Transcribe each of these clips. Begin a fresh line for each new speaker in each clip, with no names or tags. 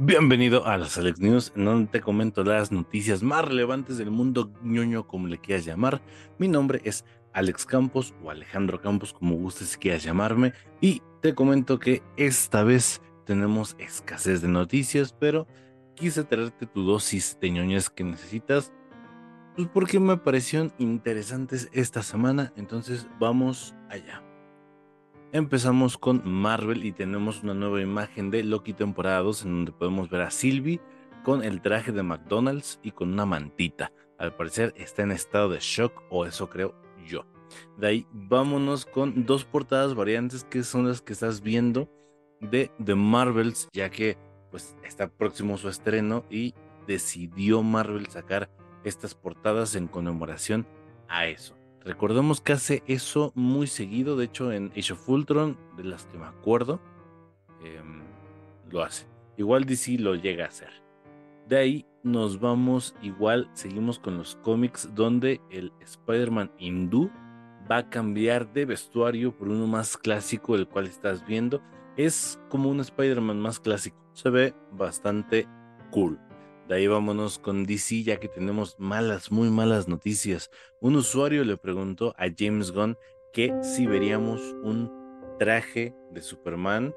Bienvenido a las Alex News, en donde te comento las noticias más relevantes del mundo ñoño, como le quieras llamar. Mi nombre es Alex Campos o Alejandro Campos, como gustes quieras llamarme, y te comento que esta vez tenemos escasez de noticias, pero quise traerte tu dosis de ñoñas que necesitas, pues porque me parecieron interesantes esta semana, entonces vamos allá. Empezamos con Marvel y tenemos una nueva imagen de Loki temporada 2 en donde podemos ver a Sylvie con el traje de McDonald's y con una mantita. Al parecer está en estado de shock o eso creo yo. De ahí vámonos con dos portadas variantes que son las que estás viendo de The Marvels ya que pues está próximo su estreno y decidió Marvel sacar estas portadas en conmemoración a eso. Recordemos que hace eso muy seguido, de hecho en Age of Ultron, de las que me acuerdo, em, lo hace. Igual DC lo llega a hacer. De ahí nos vamos, igual seguimos con los cómics donde el Spider-Man hindú va a cambiar de vestuario por uno más clásico, el cual estás viendo. Es como un Spider-Man más clásico. Se ve bastante cool. De ahí vámonos con DC, ya que tenemos malas, muy malas noticias. Un usuario le preguntó a James Gunn que si veríamos un traje de Superman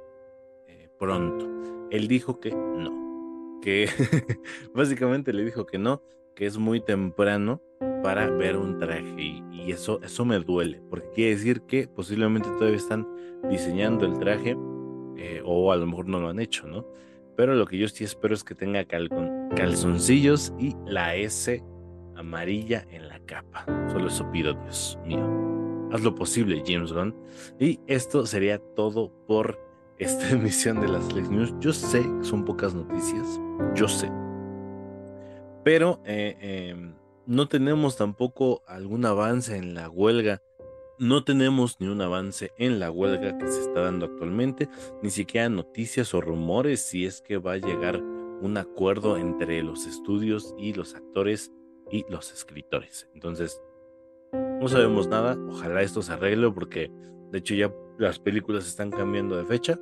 eh, pronto. Él dijo que no, que básicamente le dijo que no, que es muy temprano para ver un traje y, eso, eso me duele, porque quiere decir que posiblemente todavía están diseñando el traje eh, o a lo mejor no lo han hecho, ¿no? Pero lo que yo sí espero es que tenga calzoncillos y la S amarilla en la capa. Solo eso pido, Dios mío. Haz lo posible, James Gunn. Y esto sería todo por esta emisión de las Lex News. Yo sé que son pocas noticias, yo sé. Pero eh, em, no tenemos tampoco algún avance en la huelga no tenemos ni un avance en la huelga que se está dando actualmente, ni siquiera noticias o rumores si es que va a llegar un acuerdo entre los estudios y los actores y los escritores. Entonces, no sabemos nada, ojalá esto se arregle porque de hecho ya las películas están cambiando de fecha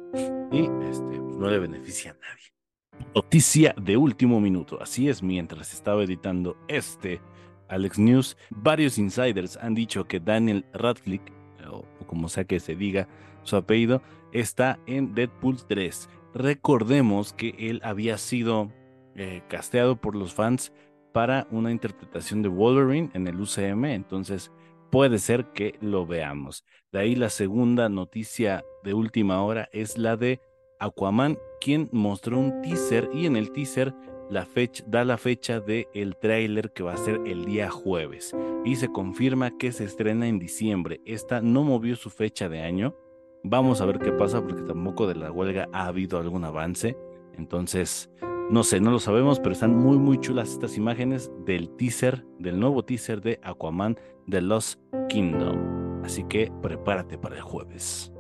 y este, pues, no le beneficia a nadie. Noticia de último minuto, así es mientras estaba editando este Alex News, varios insiders han dicho que Daniel Radcliffe, o, como sea que se diga su apellido, está en Deadpool 3. Recordemos que él había sido eh, casteado por los fans para una interpretación de Wolverine en el UCM, entonces puede ser que lo veamos. De ahí la segunda noticia de última hora es la de Aquaman, quien mostró un teaser y en el teaser la fecha, da la fecha del el tráiler que va a ser el día jueves y se confirma que se estrena en diciembre. Esta no movió su fecha de año. Vamos a ver qué pasa porque tampoco de la huelga ha habido algún avance. Entonces, no sé, no lo sabemos, pero están muy muy chulas estas imágenes del teaser, del nuevo teaser de Aquaman de Lost Kingdom. Así que prepárate para el jueves.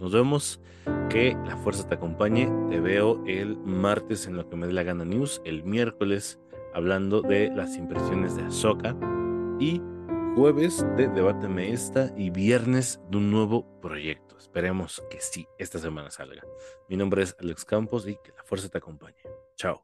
Nos vemos. Que la fuerza te acompañe. Te veo el martes en lo que me dé la gana news. El miércoles hablando de las impresiones de Ahsoka. Y jueves de Debáteme esta. Y viernes de un nuevo proyecto. Esperemos que sí, esta semana salga. Mi nombre es Alex Campos y que la fuerza te acompañe. Chao.